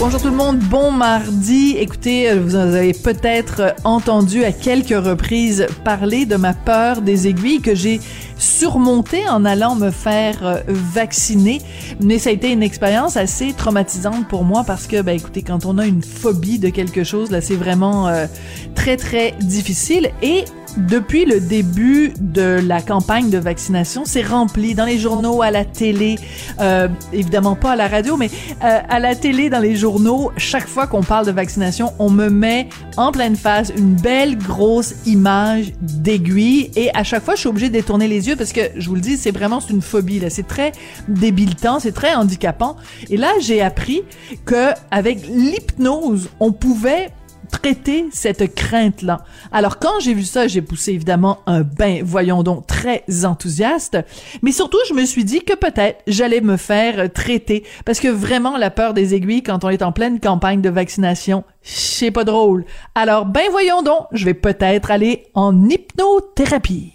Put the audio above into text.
Bonjour tout le monde, bon mardi. Écoutez, euh, vous avez peut-être entendu à quelques reprises parler de ma peur des aiguilles que j'ai surmontée en allant me faire euh, vacciner. Mais ça a été une expérience assez traumatisante pour moi parce que, ben écoutez, quand on a une phobie de quelque chose, là, c'est vraiment euh, très, très difficile. Et depuis le début de la campagne de vaccination, c'est rempli dans les journaux, à la télé, euh, évidemment pas à la radio, mais euh, à la télé, dans les journaux, chaque fois qu'on parle de vaccination, on me met en pleine face une belle grosse image d'aiguille et à chaque fois, je suis obligée de détourner les yeux parce que, je vous le dis, c'est vraiment une phobie, là. C'est très débilitant, c'est très handicapant. Et là, j'ai appris que avec l'hypnose, on pouvait traiter cette crainte-là. Alors quand j'ai vu ça, j'ai poussé évidemment un bain, voyons donc, très enthousiaste, mais surtout je me suis dit que peut-être j'allais me faire traiter, parce que vraiment la peur des aiguilles quand on est en pleine campagne de vaccination, c'est pas drôle. Alors ben voyons donc, je vais peut-être aller en hypnothérapie.